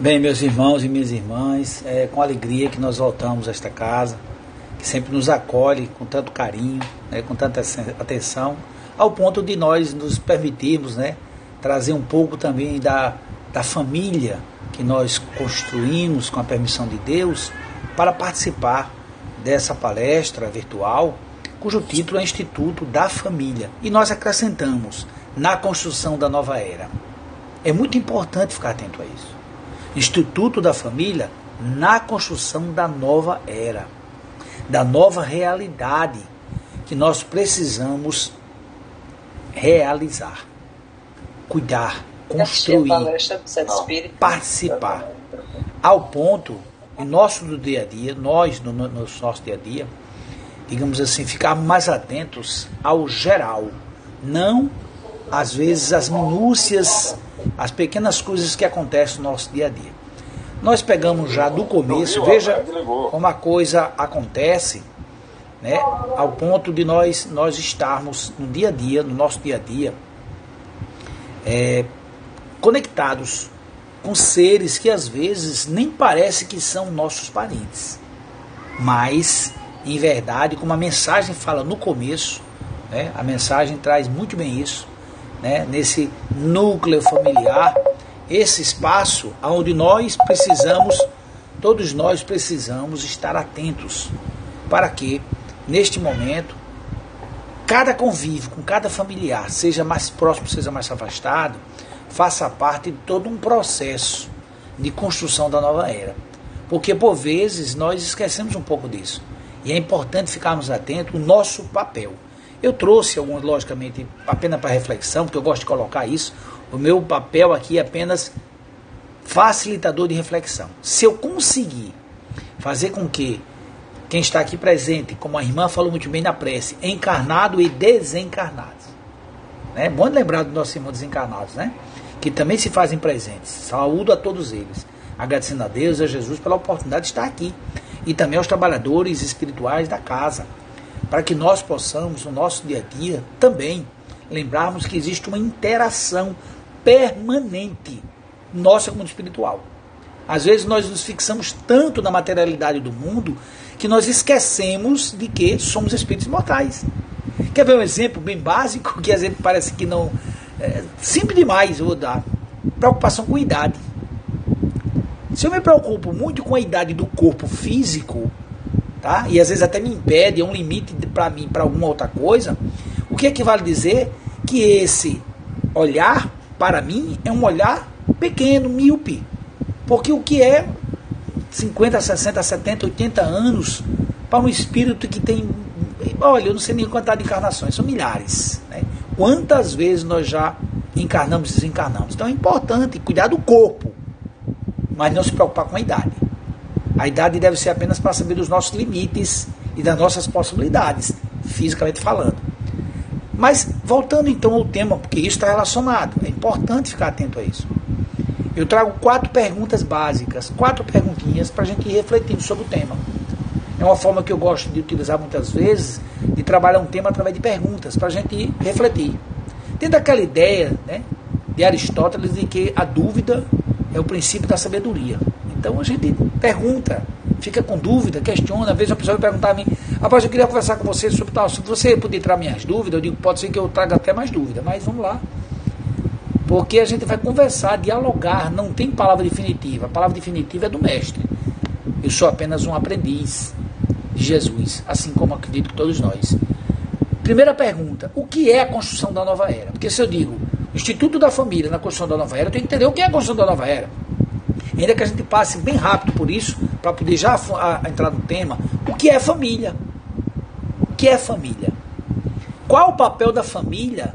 Bem, meus irmãos e minhas irmãs, é com alegria que nós voltamos a esta casa, que sempre nos acolhe com tanto carinho, né, com tanta atenção, ao ponto de nós nos permitirmos né, trazer um pouco também da, da família que nós construímos com a permissão de Deus para participar dessa palestra virtual, cujo título é Instituto da Família. E nós acrescentamos na construção da nova era. É muito importante ficar atento a isso. Instituto da Família na construção da nova era, da nova realidade que nós precisamos realizar, cuidar, construir, participar, ao ponto, em nosso do dia a dia, nós no, no nosso dia a dia, digamos assim, ficar mais atentos ao geral, não às vezes as minúcias as pequenas coisas que acontecem no nosso dia a dia. Nós pegamos já do começo, veja como a coisa acontece, né, ao ponto de nós, nós estarmos no dia a dia, no nosso dia a dia, é, conectados com seres que às vezes nem parece que são nossos parentes. Mas, em verdade, como a mensagem fala no começo, né, a mensagem traz muito bem isso, né, nesse núcleo familiar, esse espaço onde nós precisamos, todos nós precisamos estar atentos para que, neste momento, cada convívio com cada familiar, seja mais próximo, seja mais afastado, faça parte de todo um processo de construção da nova era. Porque, por vezes, nós esquecemos um pouco disso. E é importante ficarmos atentos ao nosso papel. Eu trouxe alguns, logicamente, apenas para reflexão, porque eu gosto de colocar isso. O meu papel aqui é apenas facilitador de reflexão. Se eu conseguir fazer com que quem está aqui presente, como a irmã falou muito bem na prece, encarnado e desencarnado. É bom lembrar dos nossos irmãos desencarnados, né? Que também se fazem presentes. Saúdo a todos eles. Agradecendo a Deus e a Jesus pela oportunidade de estar aqui. E também aos trabalhadores espirituais da casa para que nós possamos, no nosso dia a dia, também lembrarmos que existe uma interação permanente nossa como espiritual. Às vezes nós nos fixamos tanto na materialidade do mundo que nós esquecemos de que somos espíritos mortais. Quer ver um exemplo bem básico, que exemplo parece que não. É, simples demais, eu vou dar. Preocupação com idade. Se eu me preocupo muito com a idade do corpo físico, tá? E às vezes até me impede, é um limite para mim para alguma outra coisa. O que equivale dizer que esse olhar para mim é um olhar pequeno, míope. Porque o que é 50, 60, 70, 80 anos para um espírito que tem, olha, eu não sei nem quantidade de encarnações, são milhares. Né? Quantas vezes nós já encarnamos e desencarnamos? Então é importante cuidar do corpo, mas não se preocupar com a idade. A idade deve ser apenas para saber dos nossos limites e das nossas possibilidades, fisicamente falando. Mas voltando então ao tema, porque isso está relacionado, é importante ficar atento a isso. Eu trago quatro perguntas básicas, quatro perguntinhas para a gente ir refletindo sobre o tema. É uma forma que eu gosto de utilizar muitas vezes, de trabalhar um tema através de perguntas, para a gente ir refletir. Tendo aquela ideia né, de Aristóteles de que a dúvida é o princípio da sabedoria. Então a gente pergunta, fica com dúvida, questiona. Às vezes a pessoa vai perguntar a mim, rapaz, eu queria conversar com você sobre tal. Se você puder tirar minhas dúvidas, eu digo, pode ser que eu traga até mais dúvida, mas vamos lá. Porque a gente vai conversar, dialogar, não tem palavra definitiva. A palavra definitiva é do mestre. Eu sou apenas um aprendiz de Jesus, assim como acredito que todos nós. Primeira pergunta: o que é a construção da nova era? Porque se eu digo Instituto da Família na construção da nova era, eu tenho que entender o que é a construção da nova era. Ainda que a gente passe bem rápido por isso, para poder já a, a entrar no tema, o que é família? O que é família? Qual o papel da família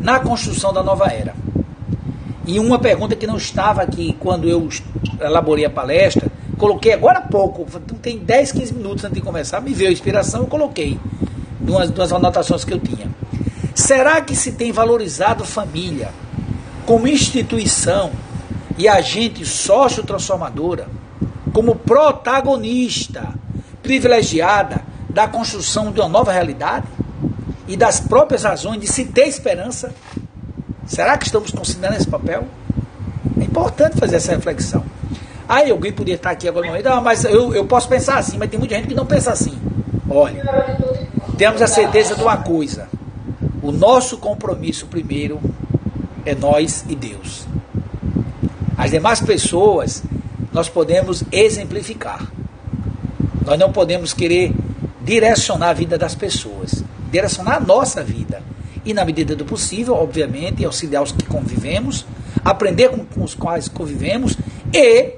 na construção da nova era? E uma pergunta que não estava aqui quando eu elaborei a palestra, coloquei agora há pouco, tem 10, 15 minutos antes de começar, me veio a inspiração, eu coloquei duas, duas anotações que eu tinha. Será que se tem valorizado família como instituição e agente sócio-transformadora, como protagonista privilegiada da construção de uma nova realidade e das próprias razões de se ter esperança? Será que estamos considerando esse papel? É importante fazer essa reflexão. Ah, alguém podia estar aqui agora. Ah, mas eu, eu posso pensar assim, mas tem muita gente que não pensa assim. Olha, temos a certeza de uma coisa. O nosso compromisso primeiro é nós e Deus. As demais pessoas nós podemos exemplificar. Nós não podemos querer direcionar a vida das pessoas, direcionar a nossa vida. E na medida do possível, obviamente, auxiliar os que convivemos, aprender com, com os quais convivemos e,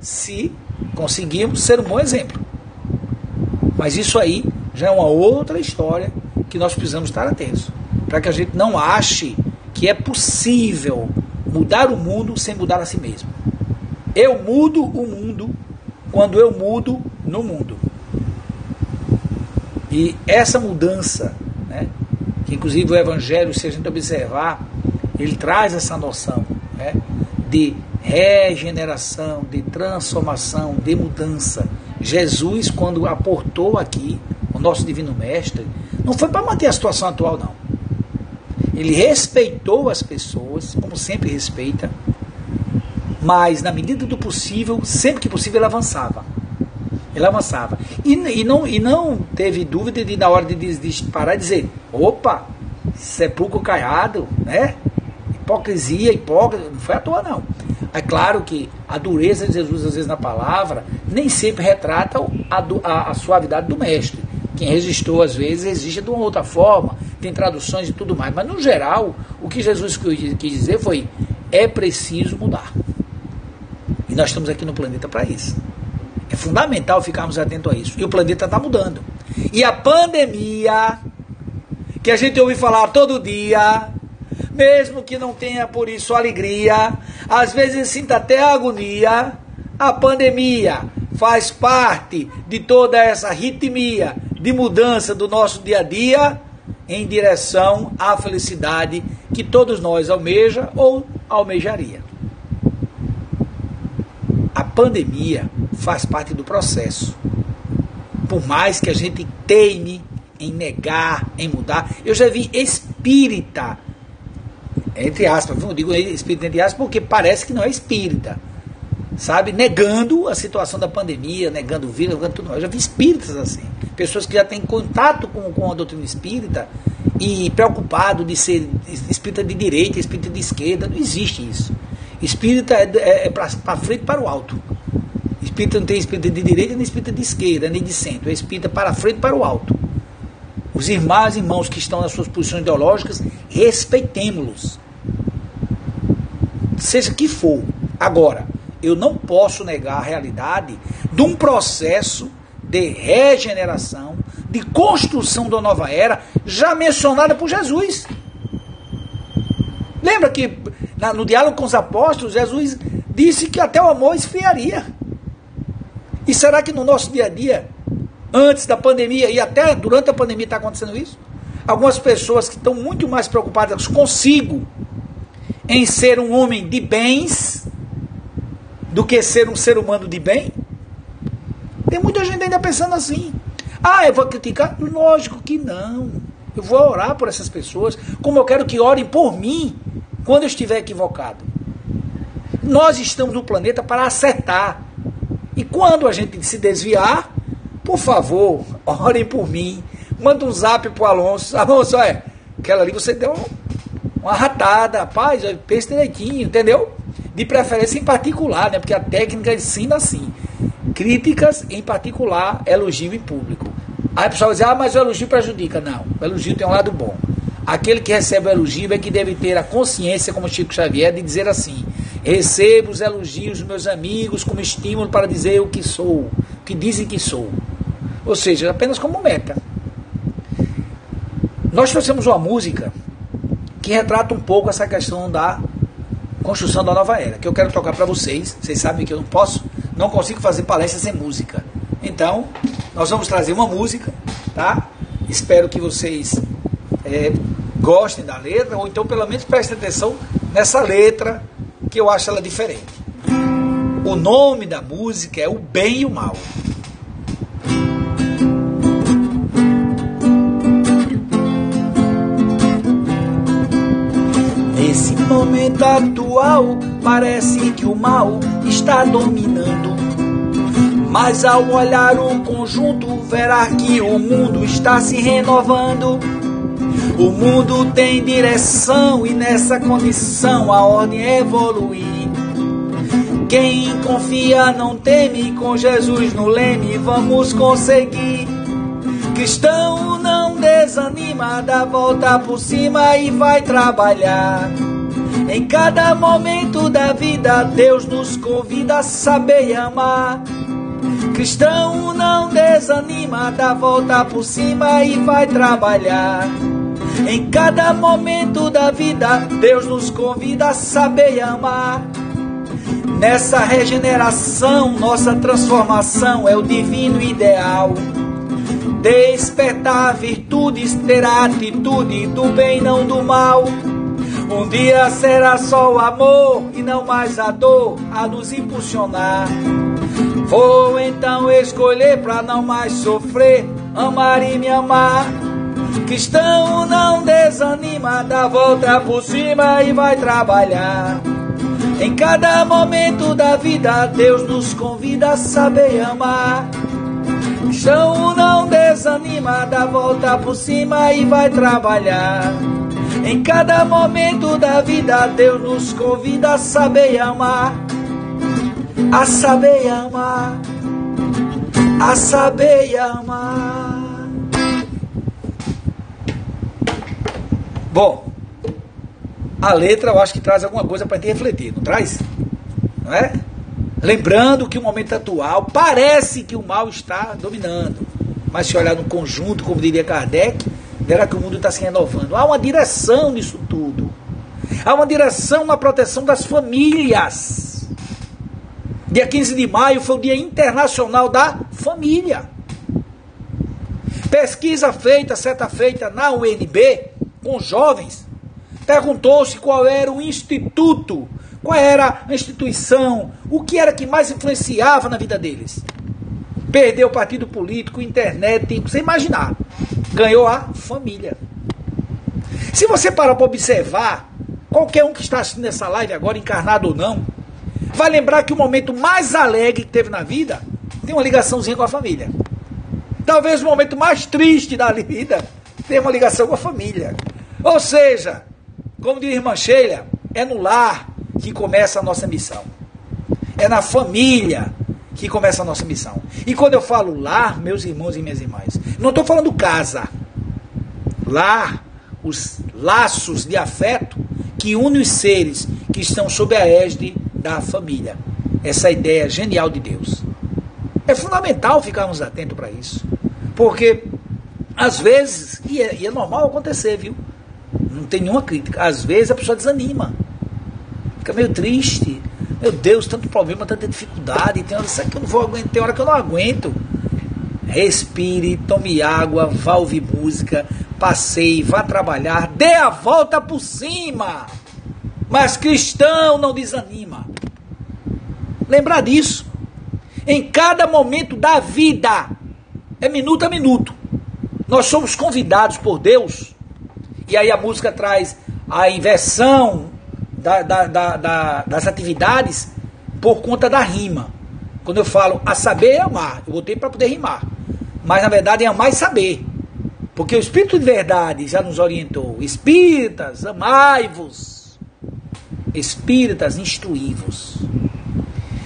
se conseguirmos, ser um bom exemplo. Mas isso aí já é uma outra história que nós precisamos estar atentos. Para que a gente não ache que é possível mudar o mundo sem mudar a si mesmo. Eu mudo o mundo quando eu mudo no mundo. E essa mudança, né, que inclusive o Evangelho, se a gente observar, ele traz essa noção né, de regeneração, de transformação, de mudança. Jesus, quando aportou aqui o nosso Divino Mestre, não foi para manter a situação atual, não. Ele respeitou as pessoas, como sempre respeita, mas na medida do possível, sempre que possível, ele avançava. Ele avançava. E, e, não, e não teve dúvida de, na hora de, de, parar dizer: opa, sepulcro caiado, né? Hipocrisia, hipócrita, não foi à toa, não. É claro que a dureza de Jesus, às vezes, na palavra, nem sempre retrata a, a, a suavidade do mestre. Quem registrou, às vezes, existe de uma outra forma, tem traduções e tudo mais. Mas, no geral, o que Jesus quis dizer foi: é preciso mudar. E nós estamos aqui no planeta para isso. É fundamental ficarmos atentos a isso. E o planeta está mudando. E a pandemia, que a gente ouve falar todo dia, mesmo que não tenha por isso alegria, às vezes sinta até agonia, a pandemia faz parte de toda essa ritmia de mudança do nosso dia a dia em direção à felicidade que todos nós almeja ou almejaria. A pandemia faz parte do processo. Por mais que a gente teime em negar, em mudar, eu já vi espírita, entre aspas, não digo espírita entre aspas porque parece que não é espírita, sabe? Negando a situação da pandemia, negando o vírus, negando tudo. Eu já vi espíritas assim, pessoas que já têm contato com, com a doutrina espírita e preocupado de ser espírita de direita, espírita de esquerda, não existe isso. Espírita é, é, é para frente para o alto. Espírita não tem espírita de direita, nem espírita de esquerda, nem de centro. É espírita para frente para o alto. Os irmãos e irmãos que estão nas suas posições ideológicas, respeitemos-los. Seja que for. Agora, eu não posso negar a realidade de um processo de regeneração, de construção da nova era, já mencionada por Jesus. Lembra que no diálogo com os apóstolos, Jesus disse que até o amor esfriaria. E será que no nosso dia a dia, antes da pandemia e até durante a pandemia está acontecendo isso? Algumas pessoas que estão muito mais preocupadas consigo em ser um homem de bens do que ser um ser humano de bem? Tem muita gente ainda pensando assim. Ah, eu vou criticar? Lógico que não. Eu vou orar por essas pessoas, como eu quero que orem por mim quando eu estiver equivocado. Nós estamos no planeta para acertar. E quando a gente se desviar, por favor, orem por mim. Manda um zap pro Alonso. Alonso, é, aquela ali você deu uma ratada. Rapaz, pense direitinho, entendeu? De preferência em particular, né? Porque a técnica ensina assim. Críticas em particular, elogio em público. Aí o pessoal diz, ah, mas o elogio prejudica. Não, o elogio tem um lado bom. Aquele que recebe o elogio é que deve ter a consciência, como Chico Xavier, de dizer assim: Recebo os elogios dos meus amigos como estímulo para dizer o que sou, o que dizem que sou. Ou seja, apenas como meta. Nós trouxemos uma música que retrata um pouco essa questão da construção da nova era, que eu quero tocar para vocês. Vocês sabem que eu não posso, não consigo fazer palestra sem música. Então, nós vamos trazer uma música, tá? Espero que vocês é, gostem da letra, ou então pelo menos prestem atenção nessa letra que eu acho ela diferente. O nome da música é O Bem e o Mal. Momento atual, parece que o mal está dominando. Mas ao olhar o conjunto, verá que o mundo está se renovando. O mundo tem direção e nessa condição a ordem evolui. Quem confia não teme, com Jesus no leme vamos conseguir. Cristão não desanima, dá volta por cima e vai trabalhar. Em cada momento da vida, Deus nos convida a saber amar. Cristão não desanima, dá volta por cima e vai trabalhar. Em cada momento da vida, Deus nos convida a saber amar. Nessa regeneração, nossa transformação é o divino ideal. Despertar virtudes, ter a atitude do bem, não do mal. Um dia será só o amor e não mais a dor a nos impulsionar. Vou então escolher para não mais sofrer, amar e me amar. Cristão não desanima, dá volta por cima e vai trabalhar. Em cada momento da vida, Deus nos convida a saber amar. Chão não desanima, dá volta por cima e vai trabalhar. Em cada momento da vida, Deus nos convida a saber amar. A saber amar. A saber amar. Bom, a letra eu acho que traz alguma coisa para gente refletir, não traz? Não é? Lembrando que o momento atual parece que o mal está dominando, mas se olhar no conjunto, como diria Kardec, verá que o mundo está se renovando. Há uma direção nisso tudo. Há uma direção na proteção das famílias. Dia 15 de maio foi o Dia Internacional da Família. Pesquisa feita, certa feita na UNB, com jovens, Perguntou-se qual era o instituto, qual era a instituição, o que era que mais influenciava na vida deles. Perdeu o partido político, internet, você imaginar. Ganhou a família. Se você parar para observar, qualquer um que está assistindo essa live agora, encarnado ou não, vai lembrar que o momento mais alegre que teve na vida tem uma ligaçãozinha com a família. Talvez o momento mais triste da vida tenha uma ligação com a família. Ou seja, como diz a irmã Sheila, é no lar que começa a nossa missão. É na família que começa a nossa missão. E quando eu falo lar, meus irmãos e minhas irmãs, não estou falando casa. Lar, os laços de afeto que unem os seres que estão sob a égide da família. Essa ideia genial de Deus. É fundamental ficarmos atentos para isso. Porque, às vezes, e é, e é normal acontecer, viu? Não tem nenhuma crítica. Às vezes a pessoa desanima. Fica meio triste. Meu Deus, tanto problema, tanta dificuldade. Tem hora que eu não vou aguentar, tem hora que eu não aguento. Respire, tome água, vá ouvir música, passeie, vá trabalhar, dê a volta por cima. Mas cristão não desanima. Lembrar disso. Em cada momento da vida, é minuto a minuto, nós somos convidados por Deus e aí a música traz a inversão da, da, da, das atividades por conta da rima. Quando eu falo a saber é amar, eu botei para poder rimar. Mas na verdade é amar e saber. Porque o Espírito de verdade já nos orientou. Espíritas, amai-vos. Espíritas, instruí-vos.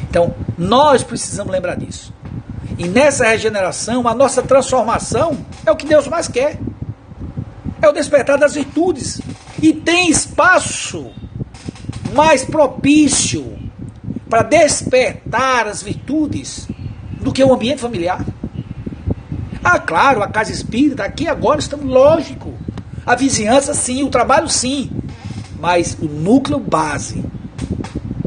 Então, nós precisamos lembrar disso. E nessa regeneração, a nossa transformação é o que Deus mais quer é o despertar das virtudes. E tem espaço mais propício para despertar as virtudes do que o ambiente familiar. Ah, claro, a casa espírita, aqui agora estamos, lógico. A vizinhança, sim, o trabalho, sim. Mas o núcleo base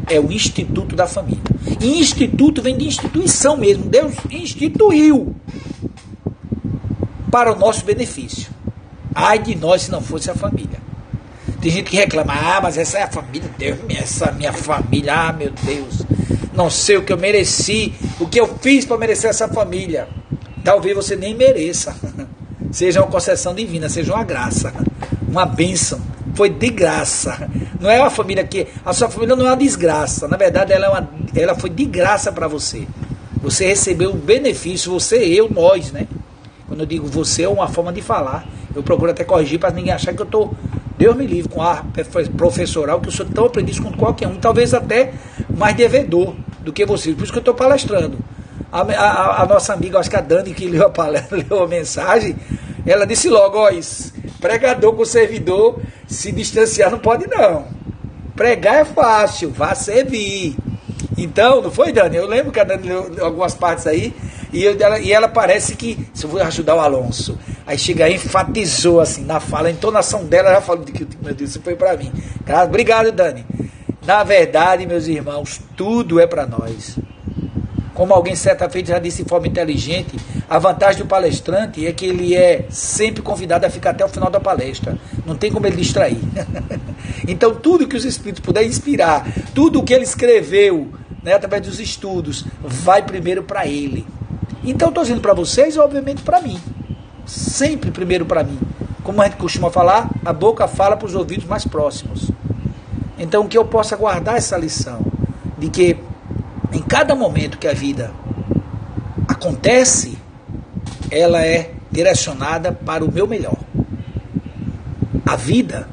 é o instituto da família. E instituto vem de instituição mesmo. Deus instituiu para o nosso benefício. Ai de nós se não fosse a família. Tem gente que reclama, ah, mas essa é a família, Deus, essa minha família, ah, meu Deus, não sei o que eu mereci, o que eu fiz para merecer essa família. Talvez você nem mereça. Seja uma concessão divina, seja uma graça, uma bênção. Foi de graça. Não é uma família que. A sua família não é uma desgraça. Na verdade, ela, é uma, ela foi de graça para você. Você recebeu um benefício, você, eu, nós, né? Quando eu digo você, é uma forma de falar. Eu procuro até corrigir para ninguém achar que eu estou, Deus me livre, com ar professoral, que eu sou tão aprendiz quanto qualquer um, talvez até mais devedor do que você. Por isso que eu estou palestrando. A, a, a, nossa amiga, acho que a Dani, que leu a, palestra, leu a mensagem, ela disse logo: ó, isso, pregador com servidor se distanciar não pode, não. Pregar é fácil, vá servir. Então, não foi, Dani? Eu lembro que a Dani leu algumas partes aí, e, eu, ela, e ela parece que. Se eu vou ajudar o Alonso. Aí chega aí, enfatizou assim na fala, a entonação dela já falou que, meu Deus, isso foi para mim. Obrigado, Dani. Na verdade, meus irmãos, tudo é para nós. Como alguém certa feita já disse de forma inteligente, a vantagem do palestrante é que ele é sempre convidado a ficar até o final da palestra. Não tem como ele distrair. então, tudo que os Espíritos puderem inspirar, tudo o que ele escreveu, né, através dos estudos, vai primeiro para ele. Então, estou dizendo para vocês obviamente, para mim. Sempre primeiro para mim. Como a gente costuma falar, a boca fala para os ouvidos mais próximos. Então, que eu possa guardar essa lição de que em cada momento que a vida acontece, ela é direcionada para o meu melhor. A vida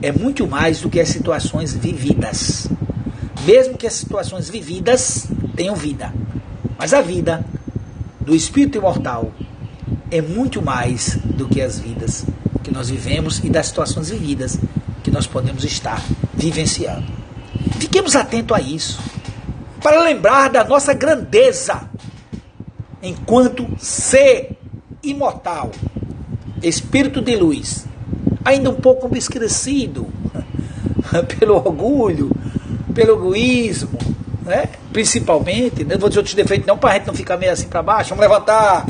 é muito mais do que as situações vividas. Mesmo que as situações vividas tenham vida. Mas a vida do espírito imortal é muito mais do que as vidas que nós vivemos e das situações vividas que nós podemos estar vivenciando. Fiquemos atentos a isso para lembrar da nossa grandeza enquanto ser imortal, espírito de luz, ainda um pouco obscurecido pelo orgulho, pelo egoísmo, né? principalmente, não vou dizer outros defeitos não, para a gente não ficar meio assim para baixo, vamos levantar,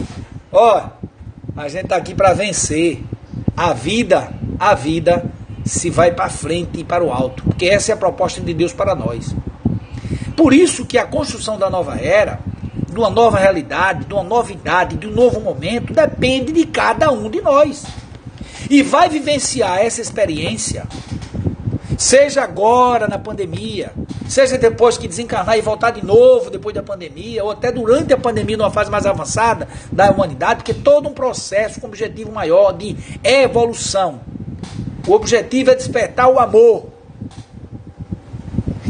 ó, a gente está aqui para vencer, a vida, a vida se vai para frente e para o alto, porque essa é a proposta de Deus para nós. Por isso que a construção da nova era, de uma nova realidade, de uma novidade, de um novo momento, depende de cada um de nós. E vai vivenciar essa experiência, seja agora na pandemia, seja depois que desencarnar e voltar de novo depois da pandemia, ou até durante a pandemia, numa fase mais avançada da humanidade, porque todo um processo com objetivo maior de evolução. O objetivo é despertar o amor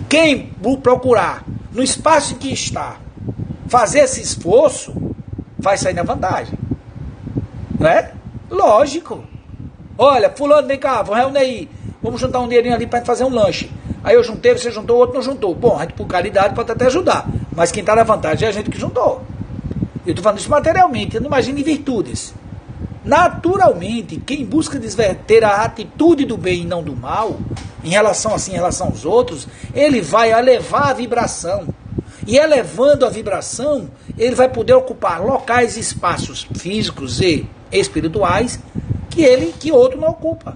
quem procurar no espaço em que está fazer esse esforço, vai sair na vantagem. Não é? Lógico. Olha, fulano, vem cá, vamos reunir aí. Vamos juntar um dinheirinho ali para fazer um lanche. Aí eu juntei, você juntou, o outro não juntou. Bom, a gente por caridade pode até ajudar. Mas quem está na vantagem é a gente que juntou. Eu estou falando isso materialmente, eu não imagine virtudes. Naturalmente, quem busca desverter a atitude do bem e não do mal, em relação assim, em relação aos outros, ele vai elevar a vibração. E elevando a vibração, ele vai poder ocupar locais e espaços físicos e espirituais que ele que outro não ocupa.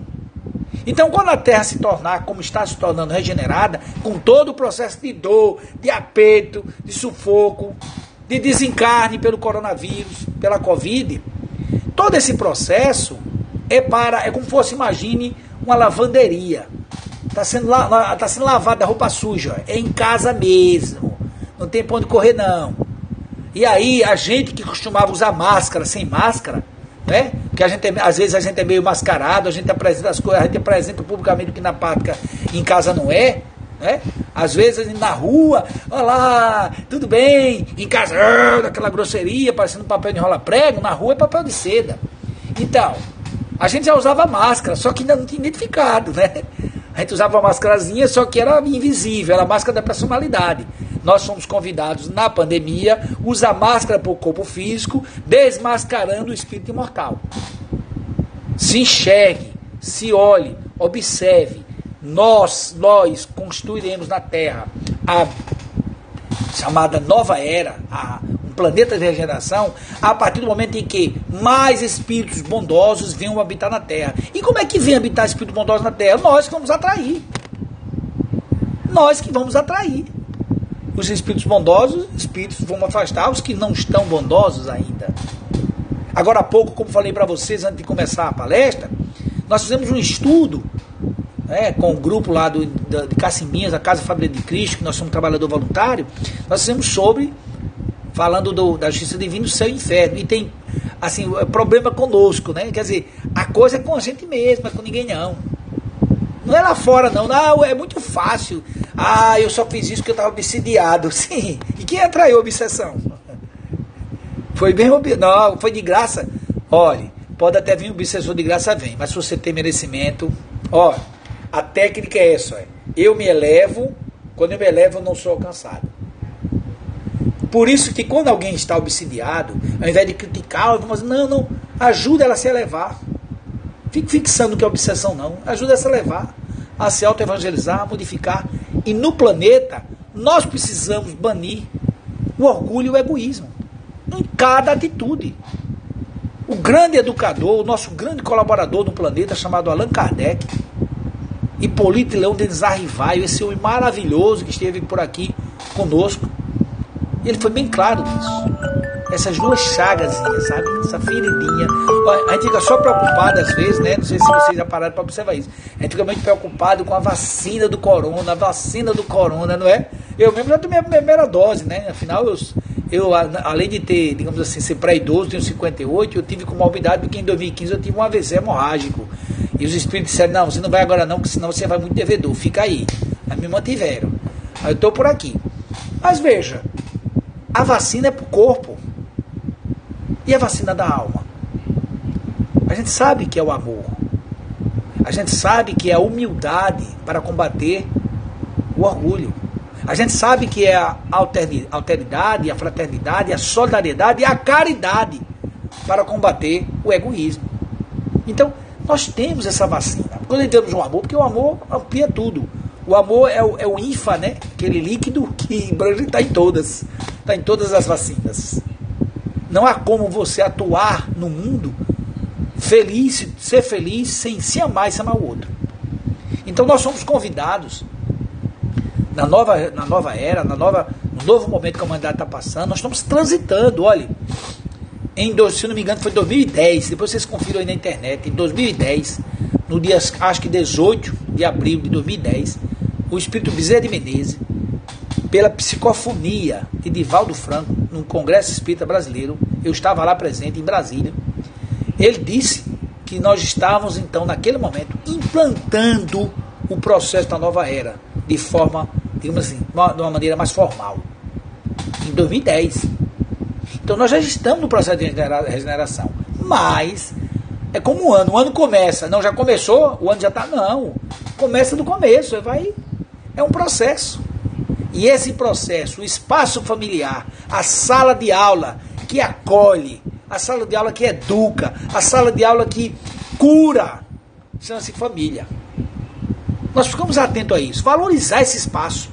Então, quando a Terra se tornar como está se tornando regenerada, com todo o processo de dor, de aperto, de sufoco, de desencarne pelo coronavírus, pela Covid, Todo esse processo é para, é como fosse, imagine, uma lavanderia. Está sendo, tá sendo lavada a roupa suja. É em casa mesmo. Não tem pra onde correr, não. E aí, a gente que costumava usar máscara sem máscara, né? Porque a gente é, às vezes a gente é meio mascarado, a gente apresenta as coisas, a gente apresenta publicamente o que na prática em casa não é. Né? Às vezes na rua, olá, tudo bem? Em casa, ah, aquela grosseria, parecendo papel de enrola prego, na rua é papel de seda. Então, a gente já usava máscara, só que ainda não tinha identificado, né? A gente usava uma máscarazinha, só que era invisível, era a máscara da personalidade. Nós fomos convidados na pandemia usar máscara para o corpo físico, desmascarando o espírito imortal. Se enxergue, se olhe, observe, nós, nós construiremos na Terra a chamada nova era, a, um planeta de regeneração, a partir do momento em que mais espíritos bondosos venham habitar na Terra. E como é que vem habitar espíritos bondosos na Terra? Nós que vamos atrair. Nós que vamos atrair. Os espíritos bondosos, espíritos vão afastar os que não estão bondosos ainda. Agora há pouco, como falei para vocês antes de começar a palestra, nós fizemos um estudo né, com o grupo lá do, de Cacimbinhas, a Casa Família de Cristo, que nós somos trabalhador voluntário, nós fizemos sobre, falando do, da justiça divina, do céu e inferno. E tem, assim, problema conosco, né? Quer dizer, a coisa é com a gente mesmo, é com ninguém não. Não é lá fora, não. Não, é muito fácil. Ah, eu só fiz isso porque eu estava obsidiado. Sim. E quem atraiu a obsessão? Foi bem Não, foi de graça. Olhe, pode até vir um obsessor de graça, vem. Mas se você tem merecimento, ó, a técnica é essa. Eu me elevo, quando eu me elevo, eu não sou alcançado. Por isso que quando alguém está obsidiado, ao invés de criticar, vamos não, não, ajuda ela a se elevar. Fique fixando que é obsessão, não. Ajuda ela a se elevar, a se auto-evangelizar, a modificar. E no planeta, nós precisamos banir o orgulho e o egoísmo em cada atitude. O grande educador, o nosso grande colaborador no planeta, chamado Allan Kardec, Hipólito Leão Denis Arrivaio, esse homem maravilhoso que esteve por aqui conosco, ele foi bem claro nisso. Essas duas chagas, sabe? Essa feridinha. A gente fica só preocupado às vezes, né? Não sei se vocês já pararam para observar isso. A gente fica muito preocupado com a vacina do corona, a vacina do corona, não é? Eu mesmo já tomei a primeira dose, né? Afinal, eu, eu além de ter, digamos assim, ser pré-idoso, tenho 58, eu tive comorbidade porque em 2015 eu tive um AVC hemorrágico. E os espíritos disseram, não, você não vai agora não, porque senão você vai muito devedor, fica aí. Aí me mantiveram. Aí eu estou por aqui. Mas veja, a vacina é para o corpo. E a vacina da alma? A gente sabe que é o amor. A gente sabe que é a humildade para combater o orgulho. A gente sabe que é a alteridade, a fraternidade, a solidariedade e a caridade para combater o egoísmo. Então, nós temos essa vacina. Quando entramos no amor, porque o amor amplia tudo. O amor é o, é o INFA, né? Aquele líquido que está em todas. Está em todas as vacinas. Não há como você atuar no mundo feliz, ser feliz sem se amar e se amar o outro. Então nós somos convidados na nova, na nova era, na nova, no novo momento que a humanidade está passando, nós estamos transitando, olha, em, se não me engano, foi 2010, depois vocês confiram aí na internet, em 2010, no dia, acho que 18 de abril de 2010, o espírito Bezerra de Menezes, pela psicofonia de Divaldo Franco, no Congresso Espírita Brasileiro, eu estava lá presente em Brasília, ele disse que nós estávamos, então, naquele momento, implantando o processo da nova era, de forma, digamos assim, de uma maneira mais formal. Em 2010, então nós já estamos no processo de regeneração. Mas é como um ano. O ano começa. Não, já começou? O ano já está. Não. Começa do começo. Vai. É um processo. E esse processo, o espaço familiar, a sala de aula que acolhe, a sala de aula que educa, a sala de aula que cura, chama-se família. Nós ficamos atentos a isso, valorizar esse espaço.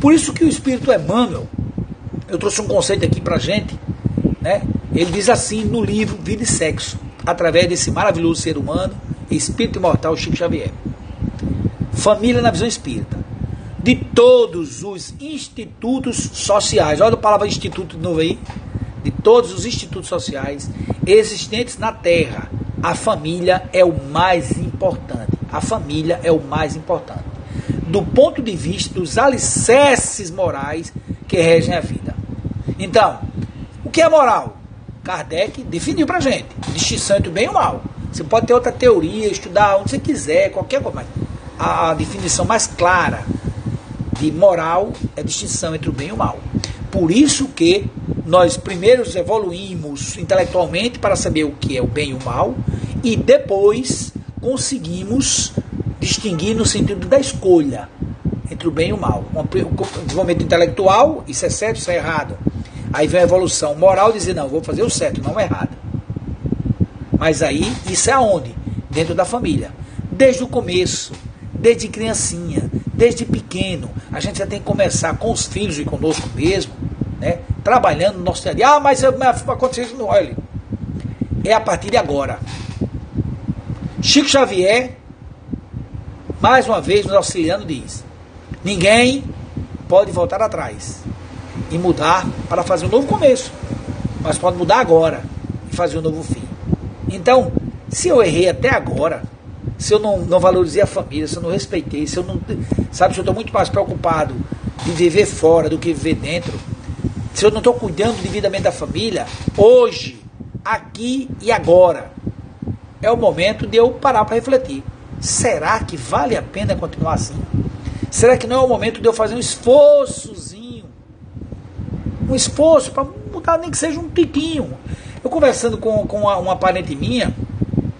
Por isso que o Espírito Emmanuel, eu trouxe um conceito aqui para gente, né? Ele diz assim no livro Vida e Sexo, através desse maravilhoso ser humano, espírito imortal Chico Xavier. Família na visão espírita. De todos os institutos sociais, olha a palavra instituto de novo aí, de todos os institutos sociais existentes na Terra, a família é o mais importante. A família é o mais importante. Do ponto de vista dos alicerces morais que regem a vida. Então, que é moral? Kardec definiu pra gente. Distinção entre o bem e o mal. Você pode ter outra teoria, estudar onde você quiser, qualquer coisa, a, a definição mais clara de moral é a distinção entre o bem e o mal. Por isso que nós primeiro evoluímos intelectualmente para saber o que é o bem e o mal, e depois conseguimos distinguir no sentido da escolha entre o bem e o mal. Um desenvolvimento intelectual, isso é certo, isso é errado. Aí vem a evolução moral dizer, não, vou fazer o certo, não o errado. Mas aí, isso é aonde? Dentro da família. Desde o começo, desde criancinha, desde pequeno, a gente já tem que começar com os filhos e conosco mesmo, né? Trabalhando no nosso dia a dia. Ah, mas aconteceu isso no olha. É a partir de agora. Chico Xavier, mais uma vez nos auxiliando, diz: ninguém pode voltar atrás e mudar para fazer um novo começo. Mas pode mudar agora e fazer um novo fim. Então, se eu errei até agora, se eu não, não valorizei a família, se eu não respeitei, se eu não. Sabe, se eu estou muito mais preocupado de viver fora do que viver dentro, se eu não estou cuidando devidamente da família, hoje, aqui e agora, é o momento de eu parar para refletir. Será que vale a pena continuar assim? Será que não é o momento de eu fazer um esforçozinho? Um esforço para mudar, nem que seja um tiquinho. Eu conversando com, com uma, uma parente minha,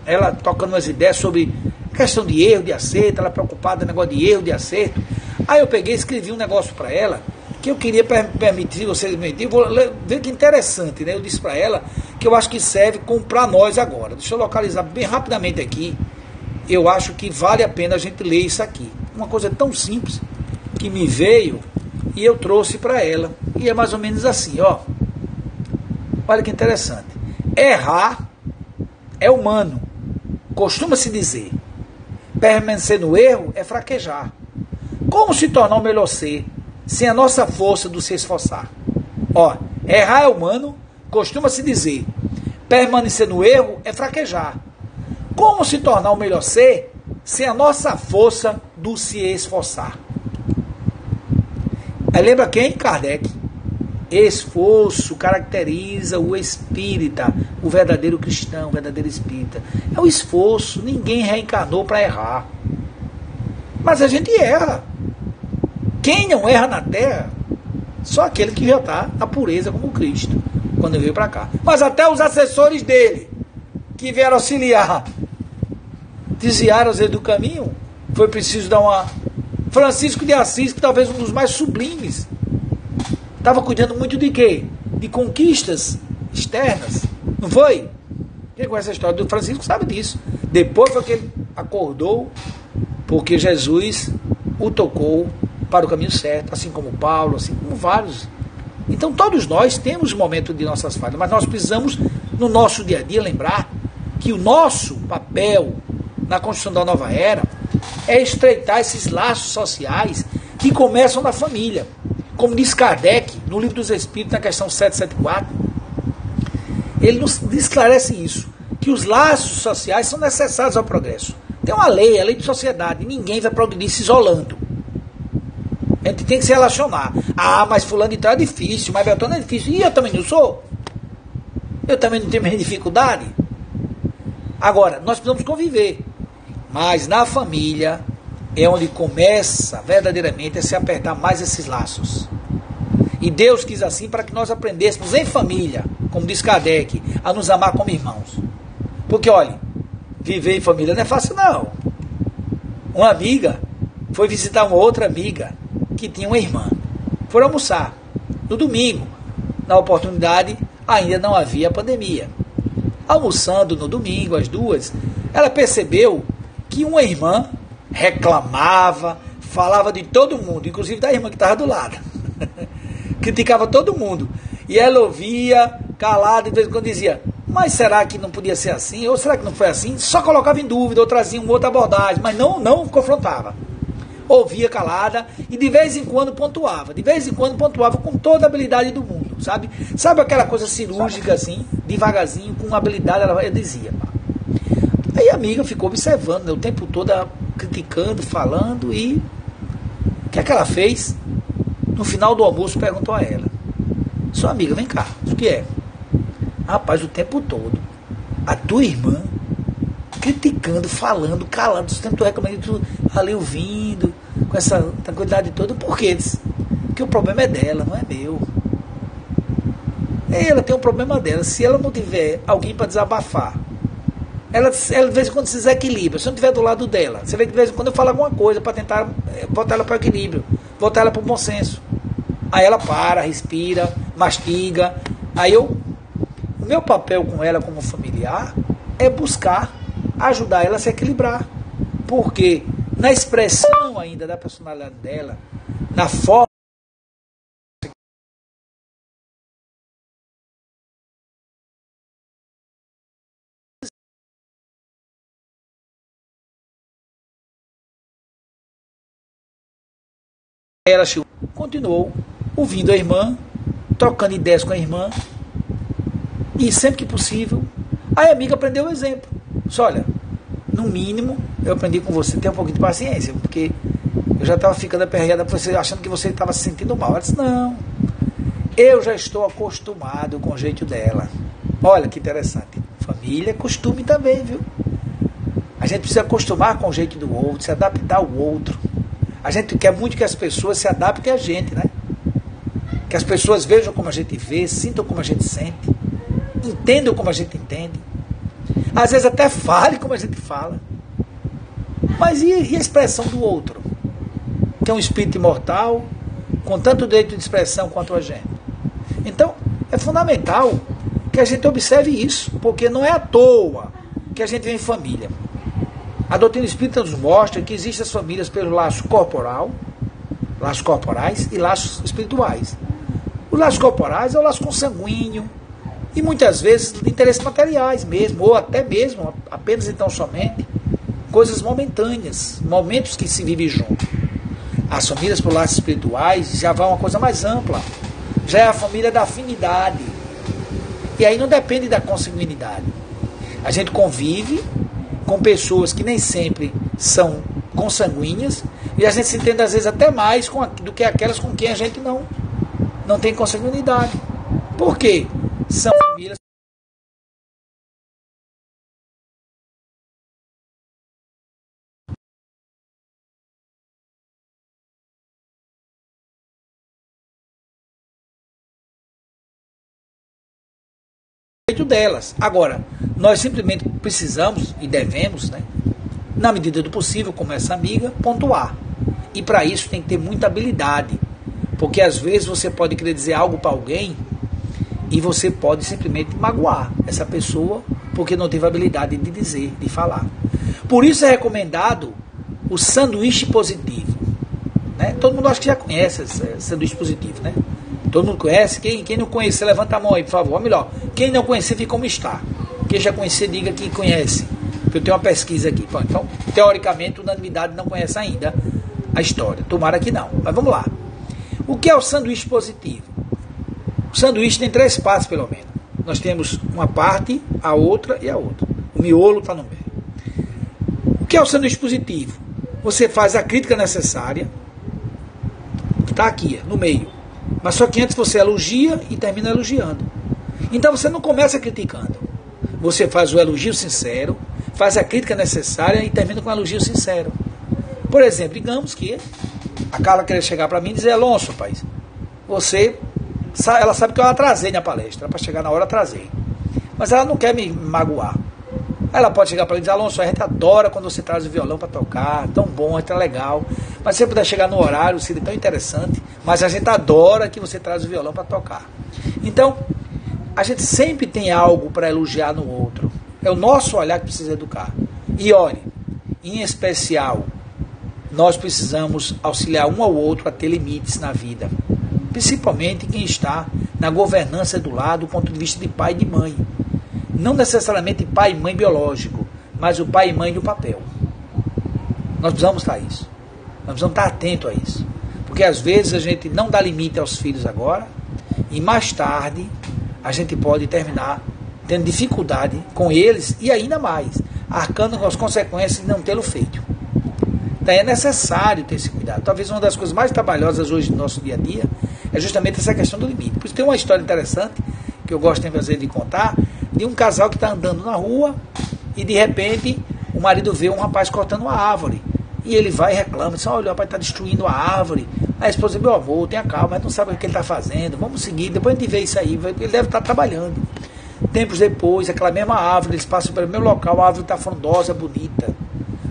ela tocando umas ideias sobre questão de erro, de acerto, ela preocupada com negócio de erro, de acerto. Aí eu peguei e escrevi um negócio para ela que eu queria permitir, vocês permitir, vou ver que interessante, né? Eu disse para ela que eu acho que serve para nós agora. Deixa eu localizar bem rapidamente aqui. Eu acho que vale a pena a gente ler isso aqui. Uma coisa tão simples que me veio e eu trouxe para ela. E é mais ou menos assim, ó. Olha que interessante. Errar é humano, costuma-se dizer. Permanecer no erro é fraquejar. Como se tornar o melhor ser sem a nossa força do se esforçar? Ó, errar é humano, costuma-se dizer. Permanecer no erro é fraquejar. Como se tornar o melhor ser sem a nossa força do se esforçar? Aí lembra quem? Kardec. Esforço caracteriza o espírita, o verdadeiro cristão, o verdadeiro espírita. É o esforço, ninguém reencarnou para errar. Mas a gente erra. Quem não erra na terra? Só aquele que já está na pureza como Cristo, quando veio para cá. Mas até os assessores dele, que vieram auxiliar, desviaram vezes do caminho, foi preciso dar uma. Francisco de Assis, que talvez um dos mais sublimes, estava cuidando muito de quê? De conquistas externas. Não foi? Quem conhece a história do Francisco sabe disso. Depois foi que ele acordou, porque Jesus o tocou para o caminho certo, assim como Paulo, assim como vários. Então todos nós temos um momento de nossas falhas, mas nós precisamos, no nosso dia a dia, lembrar que o nosso papel na construção da nova era é estreitar esses laços sociais que começam na família. Como diz Kardec, no Livro dos Espíritos, na questão 774, ele nos esclarece isso, que os laços sociais são necessários ao progresso. Tem uma lei, a lei de sociedade, ninguém vai progredir se isolando. A gente tem que se relacionar. Ah, mas fulano de tal é difícil, mas Beltrano é difícil. E eu também não sou. Eu também não tenho minha dificuldade. Agora, nós precisamos conviver. Mas na família é onde começa verdadeiramente a se apertar mais esses laços. E Deus quis assim para que nós aprendêssemos em família, como diz Kardec, a nos amar como irmãos. Porque, olha, viver em família não é fácil, não. Uma amiga foi visitar uma outra amiga que tinha uma irmã. Foram almoçar. No domingo, na oportunidade, ainda não havia pandemia. Almoçando no domingo, às duas, ela percebeu que uma irmã reclamava, falava de todo mundo, inclusive da irmã que estava do lado. Criticava todo mundo. E ela ouvia, calada, de vez em quando dizia: Mas será que não podia ser assim? Ou será que não foi assim? Só colocava em dúvida, ou trazia uma outra abordagem, mas não, não confrontava. Ouvia calada e de vez em quando pontuava. De vez em quando pontuava com toda a habilidade do mundo, sabe? Sabe aquela coisa cirúrgica assim, devagarzinho, com habilidade, ela dizia. Aí a amiga ficou observando né, o tempo todo, criticando, falando e. O que é que ela fez? No final do almoço perguntou a ela: Sua amiga, vem cá, o que é? Rapaz, o tempo todo, a tua irmã criticando, falando, calando, tanto é como tu ali ouvindo, com essa tranquilidade toda, por quê? Porque o problema é dela, não é meu. Ela tem um problema dela. Se ela não tiver alguém para desabafar, ela, ela de vez em quando se desequilibra. Se eu não estiver do lado dela, você vê que de vez em quando eu falo alguma coisa para tentar eh, botar ela para o equilíbrio, botar ela para o bom senso. Aí ela para, respira, mastiga. Aí eu. O meu papel com ela como familiar é buscar ajudar ela a se equilibrar. Porque na expressão ainda da personalidade dela, na forma Ela continuou ouvindo a irmã, trocando ideias com a irmã, e sempre que possível, a amiga aprendeu o exemplo. Disse, olha, no mínimo, eu aprendi com você ter um pouquinho de paciência, porque eu já estava ficando aperreada por você, achando que você estava se sentindo mal. Ela disse, não, eu já estou acostumado com o jeito dela. Olha que interessante. Família é costume também, viu? A gente precisa acostumar com o jeito do outro, se adaptar ao outro. A gente quer muito que as pessoas se adaptem a gente, né? Que as pessoas vejam como a gente vê, sintam como a gente sente, entendam como a gente entende. Às vezes até fale como a gente fala. Mas e, e a expressão do outro? Que é um espírito imortal, com tanto direito de expressão quanto a gente. Então, é fundamental que a gente observe isso, porque não é à toa que a gente vem em família. A doutrina espírita nos mostra que existem as famílias pelo laço corporal, laços corporais e laços espirituais. Os laços corporais é o laço consanguíneo e muitas vezes de interesses materiais mesmo, ou até mesmo, apenas então somente, coisas momentâneas, momentos que se vive junto. As famílias por laços espirituais já vão uma coisa mais ampla. Já é a família da afinidade. E aí não depende da consanguinidade. A gente convive com pessoas que nem sempre são consanguíneas, e a gente se entende às vezes até mais a, do que aquelas com quem a gente não, não tem consanguinidade. Por quê? São famílias delas. Agora, nós simplesmente precisamos e devemos, né, na medida do possível, como essa amiga, pontuar. E para isso tem que ter muita habilidade. Porque às vezes você pode querer dizer algo para alguém e você pode simplesmente magoar essa pessoa porque não teve habilidade de dizer, de falar. Por isso é recomendado o sanduíche positivo. Né? Todo mundo acha que já conhece sanduíche positivo, né? Todo mundo conhece? Quem, quem não conhece, levanta a mão aí, por favor. Ou melhor, quem não conhecer, fica como está. Quem já conhecer, diga que conhece. Porque eu tenho uma pesquisa aqui. Então, teoricamente, unanimidade não conhece ainda a história. Tomara que não. Mas vamos lá. O que é o sanduíche positivo? O sanduíche tem três partes, pelo menos. Nós temos uma parte, a outra e a outra. O miolo está no meio. O que é o sanduíche positivo? Você faz a crítica necessária, está aqui, no meio. Mas só que antes você elogia e termina elogiando. Então você não começa criticando. Você faz o elogio sincero, faz a crítica necessária e termina com um elogio sincero. Por exemplo, digamos que a Carla queria chegar para mim e dizer, Alonso, pai, você. Ela sabe que eu atrasei na palestra, para chegar na hora atrasei. Mas ela não quer me magoar. Ela pode chegar para mim e dizer, Alonso, a gente adora quando você traz o violão para tocar, tão bom, é tão legal. Mas se você puder chegar no horário, seria tão interessante. Mas a gente adora que você traz o violão para tocar. Então, a gente sempre tem algo para elogiar no outro. É o nosso olhar que precisa educar. E olhe, em especial, nós precisamos auxiliar um ao outro a ter limites na vida. Principalmente quem está na governança do lado do ponto de vista de pai e de mãe. Não necessariamente pai e mãe biológico, mas o pai e mãe do papel. Nós precisamos estar isso. Nós precisamos estar atentos a isso. Porque às vezes a gente não dá limite aos filhos agora e mais tarde a gente pode terminar tendo dificuldade com eles e ainda mais, arcando com as consequências de não tê-lo feito. Daí é necessário ter esse cuidado. Talvez uma das coisas mais trabalhosas hoje no nosso dia a dia é justamente essa questão do limite. Por isso tem uma história interessante que eu gosto de fazer de contar, de um casal que está andando na rua e de repente o marido vê um rapaz cortando uma árvore. E ele vai e reclama, diz, olha, o rapaz está destruindo a árvore. A esposa meu avô, tenha calma, mas não sabe o que ele está fazendo, vamos seguir, depois a gente vê isso aí, ele deve estar tá trabalhando. Tempos depois, aquela mesma árvore, eles passam pelo mesmo local, a árvore está frondosa, bonita.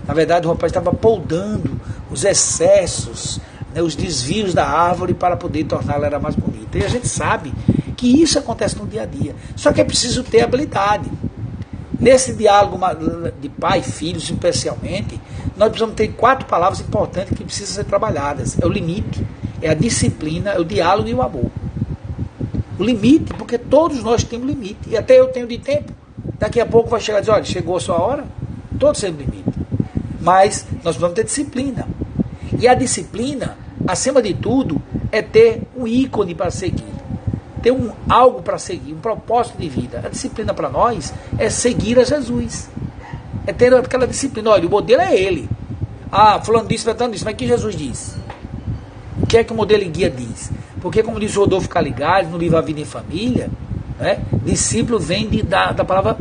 Na verdade, o rapaz estava poldando os excessos, né, os desvios da árvore para poder torná-la mais bonita. E a gente sabe que isso acontece no dia a dia. Só que é preciso ter habilidade. Nesse diálogo de pai e filhos, especialmente, nós precisamos ter quatro palavras importantes que precisam ser trabalhadas. É o limite, é a disciplina, é o diálogo e o amor. O limite, porque todos nós temos limite. E até eu tenho de tempo. Daqui a pouco vai chegar e dizer, olha, chegou a sua hora. Todos temos limite. Mas nós precisamos ter disciplina. E a disciplina, acima de tudo, é ter um ícone para seguir ter um algo para seguir, um propósito de vida. A disciplina para nós é seguir a Jesus. É ter aquela disciplina. Olha, o modelo é ele. Ah, fulano disse, fulano disse, mas o que Jesus diz? O que é que o modelo e guia diz? Porque, como diz Rodolfo Caligari no livro A Vida em Família, né, discípulo vem de, da, da palavra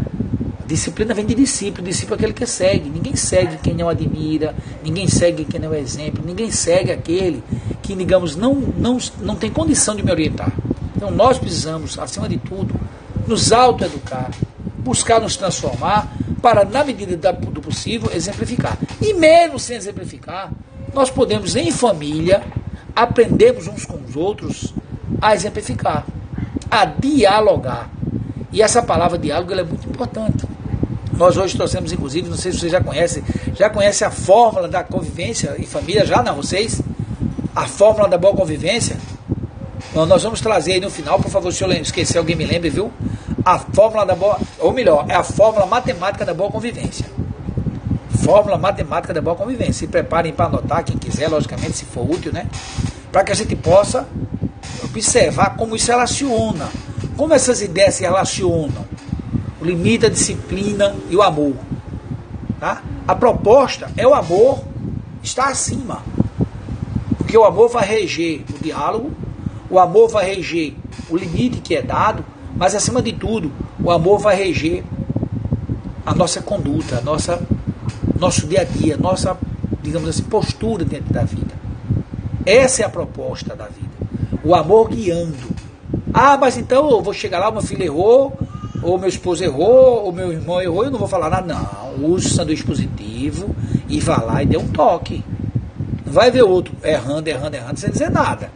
Disciplina vem de discípulo, discípulo é aquele que segue. Ninguém segue quem não admira, ninguém segue quem não é exemplo, ninguém segue aquele que, digamos, não, não, não tem condição de me orientar. Então nós precisamos, acima de tudo, nos autoeducar, buscar nos transformar para, na medida do possível, exemplificar. E mesmo sem exemplificar, nós podemos, em família, aprendermos uns com os outros a exemplificar, a dialogar. E essa palavra diálogo é muito importante. Nós hoje trouxemos, inclusive, não sei se vocês já conhecem, já conhece a fórmula da convivência em família, já não, vocês? A fórmula da boa convivência? nós vamos trazer aí no final, por favor, se eu esquecer, alguém me lembre, viu? A fórmula da boa, ou melhor, é a fórmula matemática da boa convivência. Fórmula matemática da boa convivência. Se preparem para anotar, quem quiser, logicamente, se for útil, né? Para que a gente possa observar como isso relaciona, como essas ideias se relacionam o limite, a disciplina e o amor. Tá? A proposta é o amor estar acima. Porque o amor vai reger o diálogo, o amor vai reger o limite que é dado, mas acima de tudo, o amor vai reger a nossa conduta, a nossa nosso dia a dia, nossa, digamos assim, postura dentro da vida. Essa é a proposta da vida. O amor guiando. Ah, mas então eu vou chegar lá, uma filha errou, ou meu esposo errou, ou meu irmão errou, eu não vou falar nada. Não, use o sanduíche positivo e vá lá e dê um toque. Não vai ver outro errando, errando, errando, sem dizer nada.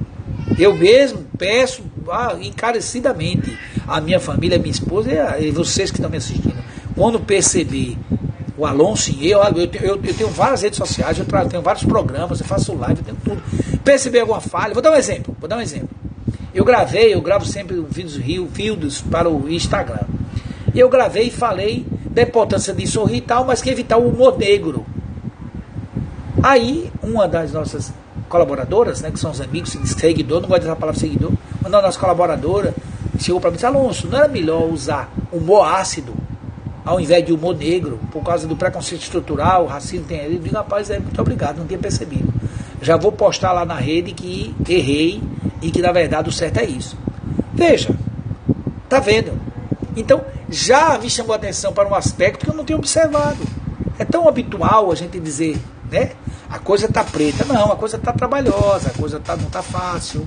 Eu mesmo peço ah, encarecidamente a minha família, a minha esposa e vocês que estão me assistindo. Quando perceber o Alonso e eu, eu, eu, eu tenho várias redes sociais, eu tenho vários programas, eu faço live, eu tenho tudo. Perceber alguma falha, vou dar um exemplo, vou dar um exemplo. Eu gravei, eu gravo sempre vídeos, vídeos para o Instagram. E eu gravei e falei da importância de sorrir e tal, mas que evitar o humor negro. Aí, uma das nossas colaboradoras, né, que são os amigos, seguidor, não gosto dessa palavra seguidor, uma nossa colaboradora chegou para mim e disse, Alonso, não era melhor usar humor ácido ao invés de humor negro, por causa do preconceito estrutural, racismo tem ali? Eu digo, rapaz, é muito obrigado, não tinha percebido. Já vou postar lá na rede que errei e que na verdade o certo é isso. Veja, tá vendo? Então, já me chamou a atenção para um aspecto que eu não tinha observado. É tão habitual a gente dizer, né? A coisa está preta. Não, a coisa está trabalhosa, a coisa tá, não está fácil.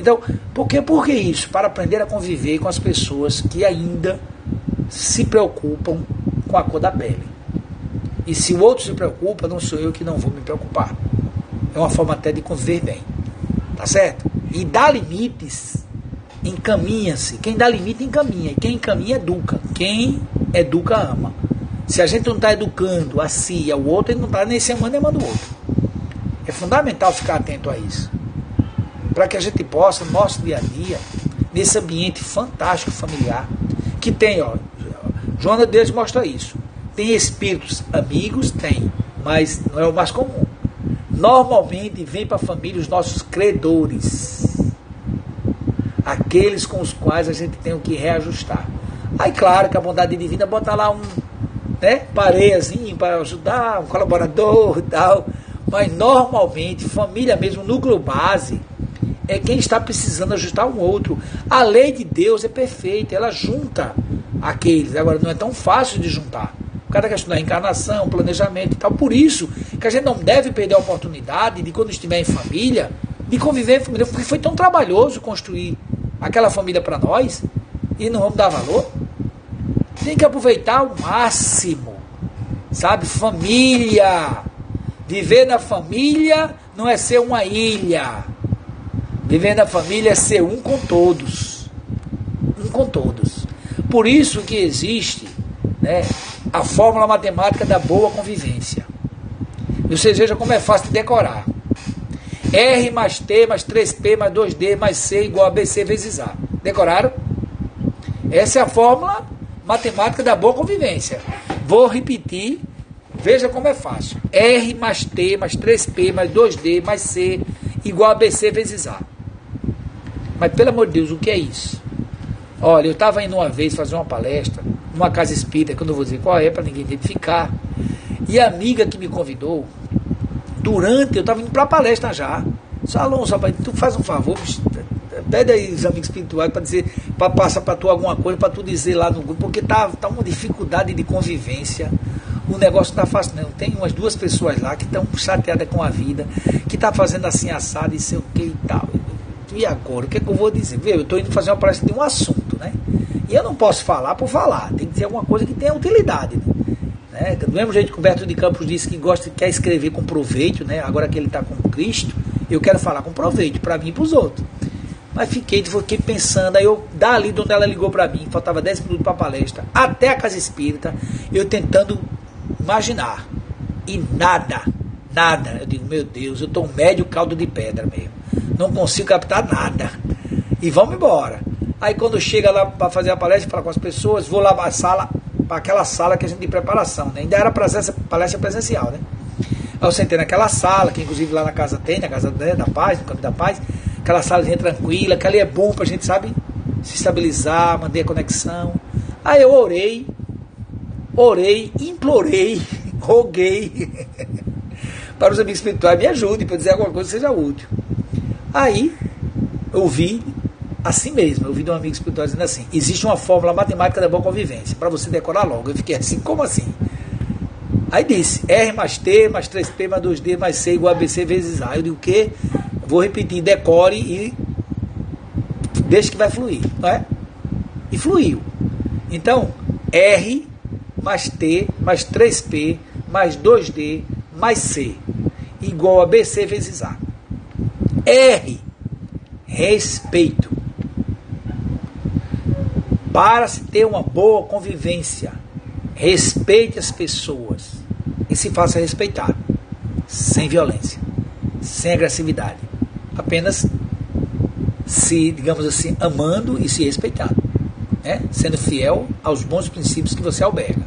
Então, por que, por que isso? Para aprender a conviver com as pessoas que ainda se preocupam com a cor da pele. E se o outro se preocupa, não sou eu que não vou me preocupar. É uma forma até de conviver bem. Tá certo? E dar limites encaminha-se. Quem dá limite, encaminha. E quem encaminha, educa. Quem educa, ama. Se a gente não está educando a si e ao outro, ele não está nem se amando nem amando o outro. É fundamental ficar atento a isso. Para que a gente possa, no nosso dia a dia, nesse ambiente fantástico familiar, que tem, ó, Joana Deus mostra isso. Tem espíritos amigos? Tem, mas não é o mais comum. Normalmente vem para a família os nossos credores aqueles com os quais a gente tem que reajustar. Aí, claro que a bondade divina bota lá um né, pareiazinho para ajudar, um colaborador e tal, mas normalmente, família mesmo, núcleo base, é quem está precisando ajustar um outro. A lei de Deus é perfeita, ela junta aqueles. Agora, não é tão fácil de juntar. Cada questão da encarnação, planejamento e tal. Por isso que a gente não deve perder a oportunidade de, quando estiver em família, de conviver em família, porque foi tão trabalhoso construir aquela família para nós e não vamos dar valor? Tem que aproveitar o máximo, sabe? Família. Viver na família não é ser uma ilha. Viver na família é ser um com todos. Um com todos. Por isso que existe né, a fórmula matemática da boa convivência. E vocês vejam como é fácil de decorar. R mais T mais 3P mais 2D mais C igual a BC vezes A. Decoraram? Essa é a fórmula matemática da boa convivência. Vou repetir, veja como é fácil. R mais T mais 3P mais 2D mais C igual a BC vezes A. Mas pelo amor de Deus, o que é isso? Olha, eu estava indo uma vez fazer uma palestra numa casa espírita, que eu não vou dizer qual é, para ninguém identificar. E a amiga que me convidou, durante, eu estava indo para a palestra já. Salão, rapaz, tu faz um favor, pede aí os amigos espirituais para dizer, para passar para tu alguma coisa, para tu dizer lá no grupo, porque tá, tá uma dificuldade de convivência. O negócio não tá fácil, não. Tem umas duas pessoas lá que estão chateadas com a vida, que tá fazendo assim assado e sei o que e tal. E agora, o que, é que eu vou dizer? Viu, eu estou indo fazer uma palestra de um assunto, né? E eu não posso falar por falar, tem que ser alguma coisa que tenha utilidade. Né? Do mesmo jeito que o Berto de Campos disse que gosta, quer escrever com proveito, né? agora que ele está com Cristo, eu quero falar com proveito, para mim e para os outros. Mas fiquei, fiquei pensando, aí eu, dali de onde ela ligou para mim, faltava 10 minutos para a palestra, até a casa espírita, eu tentando imaginar. E nada, nada. Eu digo, meu Deus, eu estou um médio caldo de pedra mesmo. Não consigo captar nada. E vamos embora. Aí quando chega lá para fazer a palestra, falar com as pessoas, vou lá para a sala, para aquela sala que a gente de preparação, né? Ainda era palestra, palestra presencial, né? Aí eu sentei naquela sala, que inclusive lá na casa tem, na casa né, da paz, no Caminho da Paz, aquela salazinha tranquila, que ali é bom para a gente, sabe, se estabilizar, manter a conexão. Aí eu orei, orei, implorei, roguei para os amigos espirituais, me ajudem para dizer alguma coisa que seja útil. Aí eu vi assim mesmo, eu vi de um amigo espiritual dizendo assim: existe uma fórmula matemática da boa convivência, para você decorar logo. Eu fiquei assim, como assim? Aí disse: R mais T mais 3P mais 2D mais C igual a BC vezes A. Eu digo o quê? Vou repetir, decore e deixe que vai fluir, não é? E fluiu. Então, R mais T mais 3P mais 2D mais C igual a BC vezes A. R, respeito. Para se ter uma boa convivência, respeite as pessoas e se faça respeitar, sem violência, sem agressividade, apenas se, digamos assim, amando e se respeitando, né? sendo fiel aos bons princípios que você alberga.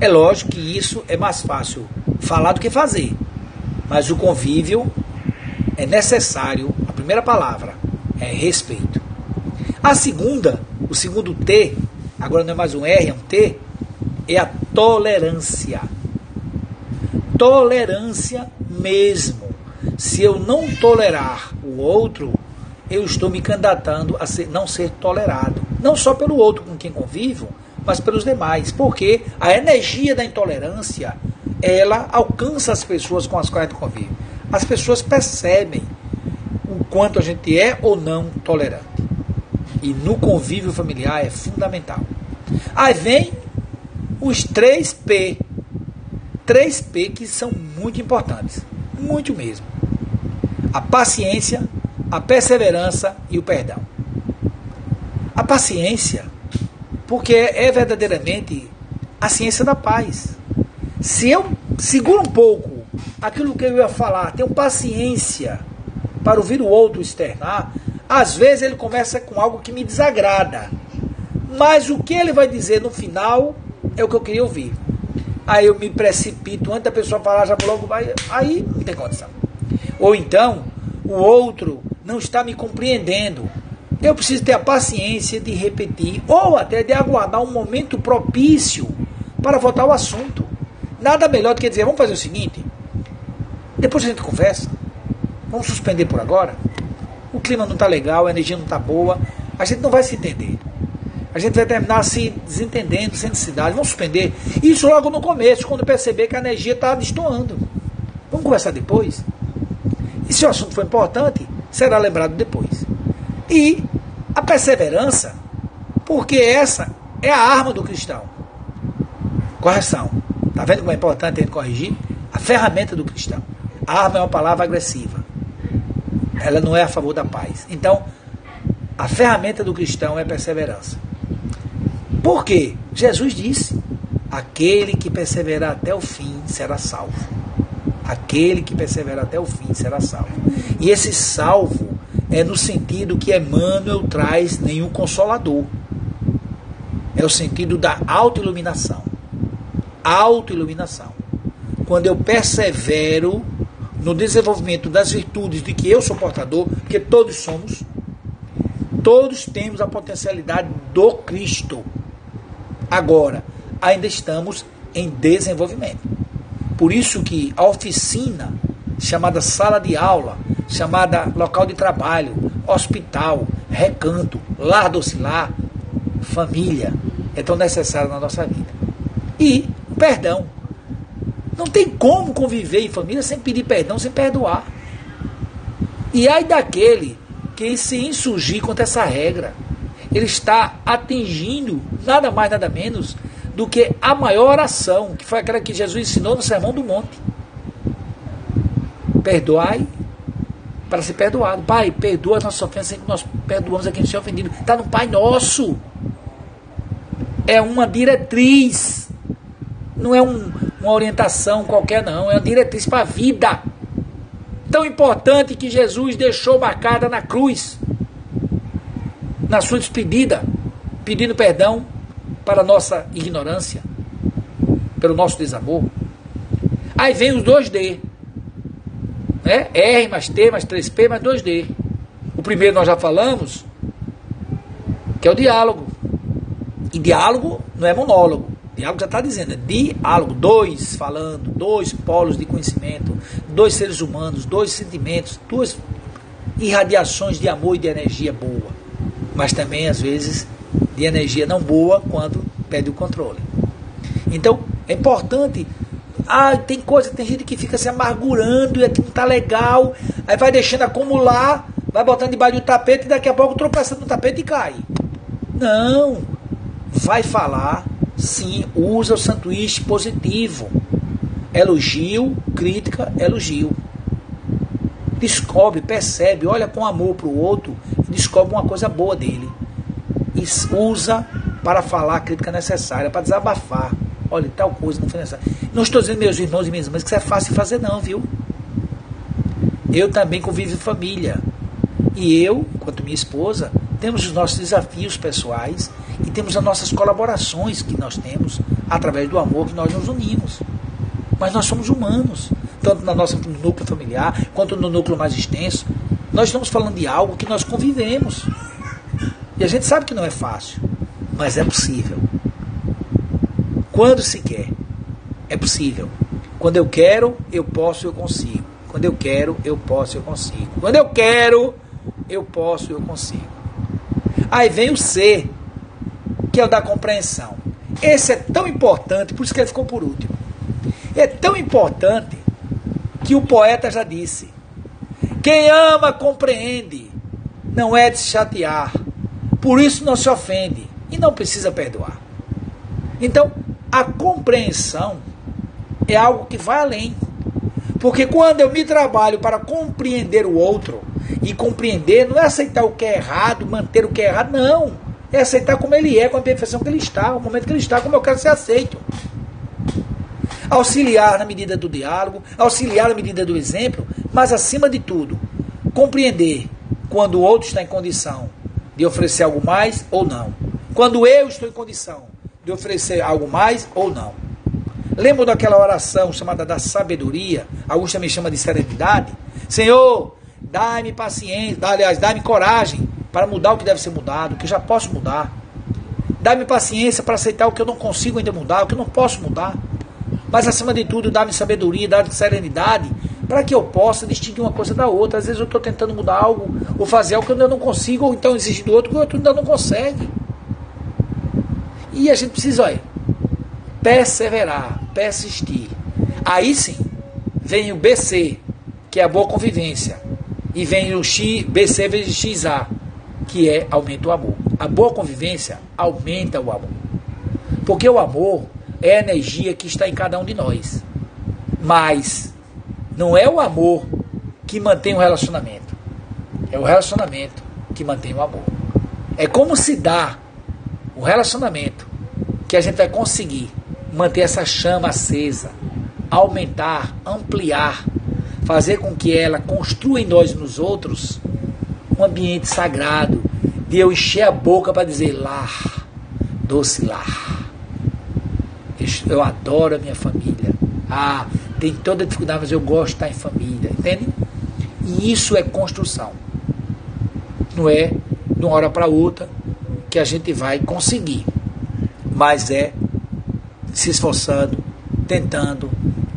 É lógico que isso é mais fácil falar do que fazer, mas o convívio é necessário, a primeira palavra é respeito. A segunda, o segundo T, agora não é mais um R, é um T, é a tolerância. Tolerância mesmo. Se eu não tolerar o outro, eu estou me candidatando a ser, não ser tolerado. Não só pelo outro com quem convivo, mas pelos demais. Porque a energia da intolerância, ela alcança as pessoas com as quais convive. As pessoas percebem o quanto a gente é ou não tolerante. E no convívio familiar é fundamental. Aí vem os três P. Três P que são muito importantes. Muito mesmo. A paciência, a perseverança e o perdão. A paciência, porque é verdadeiramente a ciência da paz. Se eu seguro um pouco aquilo que eu ia falar, tenho paciência para ouvir o outro externar, às vezes ele começa com algo que me desagrada. Mas o que ele vai dizer no final é o que eu queria ouvir. Aí eu me precipito, antes da pessoa falar, já logo vai. Aí não tem condição. Ou então, o outro não está me compreendendo. Eu preciso ter a paciência de repetir, ou até de aguardar um momento propício para voltar ao assunto. Nada melhor do que dizer, vamos fazer o seguinte, depois a gente conversa, vamos suspender por agora. O clima não está legal, a energia não está boa, a gente não vai se entender a gente vai terminar se desentendendo, sem necessidade. Vamos suspender. Isso logo no começo, quando perceber que a energia está destoando. Vamos conversar depois? E se o assunto for importante, será lembrado depois. E a perseverança, porque essa é a arma do cristão. Correção. Está vendo como é importante a gente corrigir? A ferramenta do cristão. Arma é uma palavra agressiva. Ela não é a favor da paz. Então, a ferramenta do cristão é perseverança. Por quê? Jesus disse: aquele que perseverar até o fim será salvo. Aquele que perseverar até o fim será salvo. E esse salvo é no sentido que Emmanuel traz nenhum consolador. É o sentido da autoiluminação. Autoiluminação. Quando eu persevero no desenvolvimento das virtudes de que eu sou portador, porque todos somos, todos temos a potencialidade do Cristo Agora, ainda estamos em desenvolvimento. Por isso que a oficina, chamada sala de aula, chamada local de trabalho, hospital, recanto, lar docilar, família, é tão necessária na nossa vida. E perdão. Não tem como conviver em família sem pedir perdão, sem perdoar. E ai daquele que se insurgir contra essa regra. Ele está atingindo nada mais, nada menos do que a maior oração, que foi aquela que Jesus ensinou no Sermão do Monte. Perdoai para ser perdoado. Pai, perdoa a nossa ofensa que nós perdoamos a quem nos é ofendido. Está no Pai Nosso. É uma diretriz. Não é um, uma orientação qualquer, não. É uma diretriz para a vida. Tão importante que Jesus deixou marcada na cruz. Na sua despedida. Pedindo perdão para a nossa ignorância. Pelo nosso desamor. Aí vem os 2D. Né? R mais T mais 3P mais 2D. O primeiro nós já falamos, que é o diálogo. E diálogo não é monólogo. Diálogo já está dizendo, é diálogo, dois falando, dois polos de conhecimento, dois seres humanos, dois sentimentos, duas irradiações de amor e de energia boa. Mas também, às vezes, de energia não boa quando perde o controle. Então, é importante ah, tem coisa, tem gente que fica se amargurando e aqui não tá legal. Aí vai deixando acumular, vai botando debaixo do tapete e daqui a pouco tropeça no tapete e cai. Não. Vai falar, sim, usa o sanduíche positivo. Elogio, crítica, elogio. Descobre, percebe, olha com amor para o outro e descobre uma coisa boa dele. E usa para falar a crítica necessária, para desabafar. Olha, tal coisa não foi necessária. Não estou dizendo, meus irmãos e minhas irmãs, que isso é fácil fazer, não, viu? Eu também convivo em família. E eu, quanto minha esposa, temos os nossos desafios pessoais e temos as nossas colaborações que nós temos através do amor que nós nos unimos. Mas nós somos humanos, tanto na nossa no núcleo familiar quanto no núcleo mais extenso. Nós estamos falando de algo que nós convivemos. E a gente sabe que não é fácil, mas é possível. Quando se quer. É possível. Quando eu quero, eu posso, eu consigo. Quando eu quero, eu posso, eu consigo. Quando eu quero, eu posso, eu consigo. Aí vem o C, que é o da compreensão. Esse é tão importante, por isso que ele ficou por último. É tão importante que o poeta já disse: quem ama compreende, não é de se chatear, por isso não se ofende e não precisa perdoar. Então, a compreensão é algo que vai além. Porque quando eu me trabalho para compreender o outro, e compreender não é aceitar o que é errado, manter o que é errado, não. É aceitar como ele é, com a perfeição que ele está, o momento que ele está, como eu quero ser aceito. Auxiliar na medida do diálogo, auxiliar na medida do exemplo, mas acima de tudo, compreender quando o outro está em condição de oferecer algo mais ou não. Quando eu estou em condição de oferecer algo mais ou não. Lembra daquela oração chamada da sabedoria? Alguns também chamam de serenidade. Senhor, dá-me paciência, aliás, dá-me coragem para mudar o que deve ser mudado, o que já posso mudar. Dá-me paciência para aceitar o que eu não consigo ainda mudar, o que eu não posso mudar. Mas acima de tudo, dá-me sabedoria, dá-me serenidade, para que eu possa distinguir uma coisa da outra. Às vezes eu estou tentando mudar algo, ou fazer algo que eu ainda não consigo, ou então exigir do outro que o outro ainda não consegue. E a gente precisa, olha, perseverar, persistir. Aí sim, vem o BC, que é a boa convivência. E vem o X, BC vezes XA, que é aumenta o amor. A boa convivência aumenta o amor. Porque o amor é a energia que está em cada um de nós. Mas não é o amor que mantém o relacionamento. É o relacionamento que mantém o amor. É como se dá o relacionamento que a gente vai conseguir manter essa chama acesa, aumentar, ampliar, fazer com que ela construa em nós e nos outros um ambiente sagrado, de eu encher a boca para dizer lar, doce lar. Eu adoro a minha família. Ah, tem toda a dificuldade, mas eu gosto de estar em família, entende? E isso é construção. Não é de uma hora para outra que a gente vai conseguir mas é se esforçando, tentando,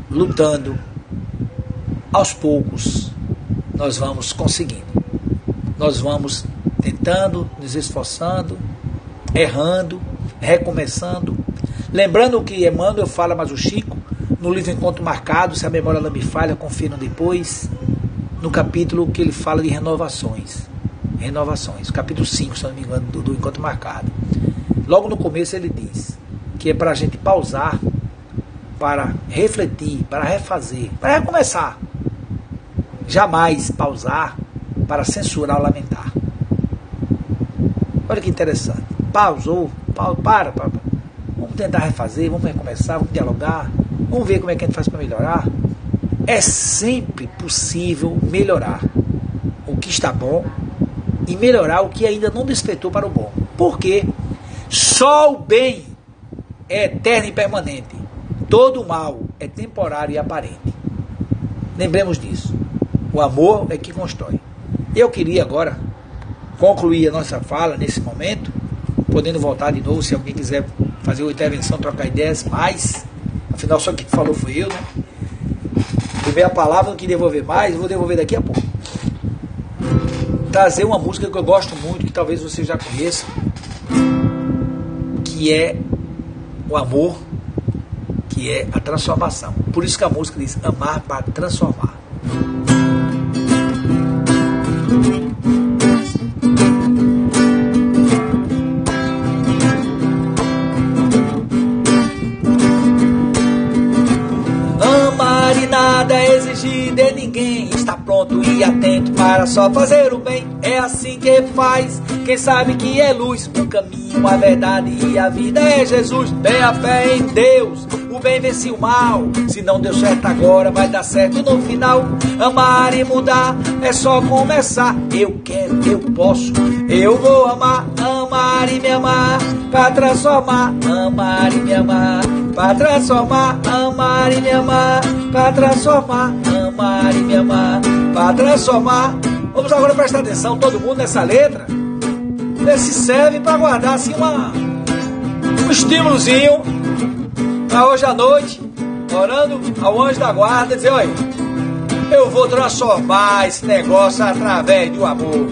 lutando. Aos poucos nós vamos conseguindo. Nós vamos tentando, nos esforçando, errando, recomeçando. Lembrando que Emmanuel fala, mas o Chico, no livro Encontro Marcado, se a memória não me falha, confiram depois, no capítulo que ele fala de renovações. Renovações, capítulo 5, se não me engano, do, do Encontro Marcado. Logo no começo ele diz que é para a gente pausar, para refletir, para refazer, para recomeçar. Jamais pausar para censurar ou lamentar. Olha que interessante. Pausou, pa, para, para, vamos tentar refazer, vamos recomeçar, vamos dialogar, vamos ver como é que a gente faz para melhorar. É sempre possível melhorar o que está bom e melhorar o que ainda não despertou para o bom. Por quê? Só o bem é eterno e permanente. Todo o mal é temporário e aparente. Lembremos disso. O amor é que constrói. Eu queria agora concluir a nossa fala nesse momento, podendo voltar de novo se alguém quiser fazer uma intervenção, trocar ideias, mas afinal só quem falou foi eu, né? Levei a palavra, não quis devolver mais, vou devolver daqui a pouco. Trazer uma música que eu gosto muito, que talvez você já conheça, que é o amor, que é a transformação. Por isso que a música diz amar para transformar. Só fazer o bem. É assim que faz. Quem sabe que é luz, o caminho, a verdade e a vida é Jesus. Tenha fé em Deus o bem vence o mal. Se não deu certo agora, vai dar certo no final. Amar e mudar é só começar. Eu quero, eu posso, eu vou amar, amar e me amar. Pra transformar, amar e me amar. Pra transformar, amar e me amar. Pra transformar, amar e me amar. Pra transformar. Vamos agora prestar atenção, todo mundo nessa letra. Se serve para guardar assim uma, um estímulozinho para hoje à noite, orando ao anjo da guarda, dizer: olha, eu vou transformar esse negócio através do amor.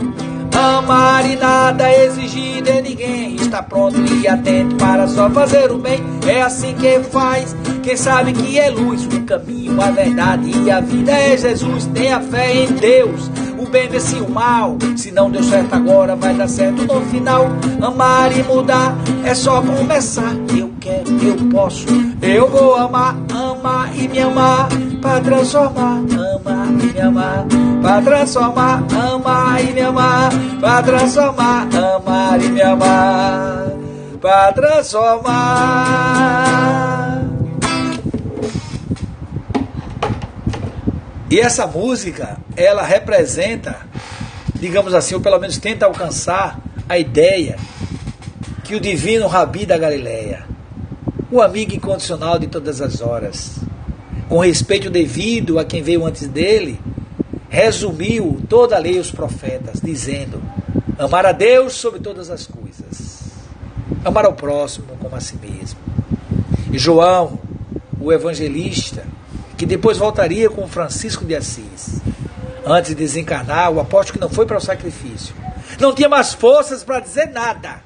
Amar e nada exigir de ninguém. Está pronto e atento para só fazer o bem. É assim que faz. Quem sabe que é luz, o caminho, a verdade e a vida é Jesus. Tenha fé em Deus. O bem vence o mal. Se não deu certo agora, vai dar certo no final. Amar e mudar é só começar. Eu quero, eu posso, eu vou amar, amar e me amar. Para transformar, amar e me amar. Para transformar, amar e me amar. Para transformar, amar e me amar. Para transformar. E essa música, ela representa, digamos assim, ou pelo menos tenta alcançar a ideia que o divino Rabi da Galileia, o amigo incondicional de todas as horas, com respeito devido a quem veio antes dele, resumiu toda a lei e os profetas, dizendo: amar a Deus sobre todas as coisas, amar ao próximo como a si mesmo. E João, o evangelista, que depois voltaria com Francisco de Assis. Antes de desencarnar, o apóstolo que não foi para o sacrifício, não tinha mais forças para dizer nada.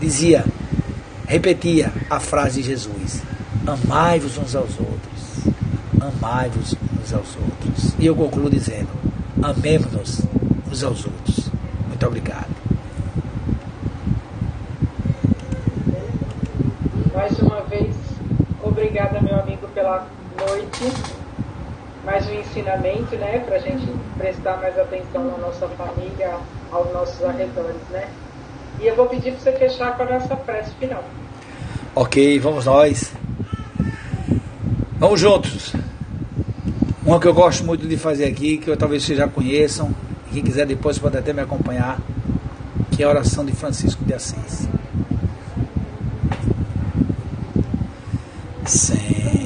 Dizia, repetia a frase de Jesus: Amai-vos uns aos outros, amai-vos uns aos outros. E eu concluo dizendo: Amemos-nos uns aos outros. Muito obrigado. Mais uma vez, obrigada, meu amigo, pela noite, mais um ensinamento, né, para a gente prestar mais atenção na nossa família, aos nossos arredores, né? E eu vou pedir para você fechar com a nossa prece final. Ok, vamos nós. Vamos juntos. Uma que eu gosto muito de fazer aqui, que eu, talvez vocês já conheçam, quem quiser depois pode até me acompanhar, que é a oração de Francisco de Assis. Senhor,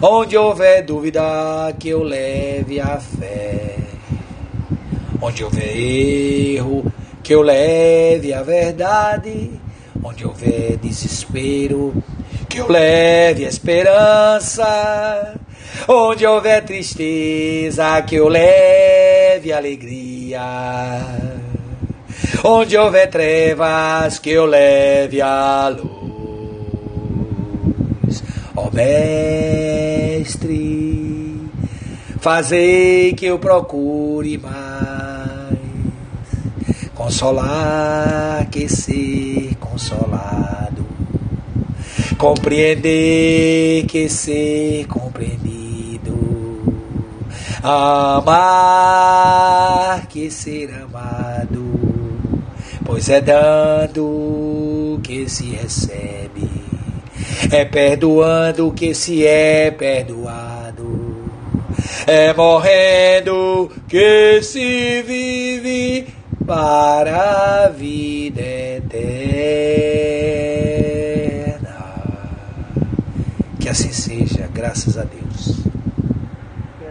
Onde houver dúvida, que eu leve a fé. Onde houver erro, que eu leve a verdade. Onde houver desespero, que eu leve a esperança. Onde houver tristeza, que eu leve alegria. Onde houver trevas, que eu leve a luz. Ó Mestre, fazei que eu procure mais. Consolar que ser consolado, compreender que ser compreendido, amar que ser amado, pois é dando que se recebe, é perdoando que se é perdoado. É morrendo que se vive para a vida eterna. Que assim seja, graças a Deus.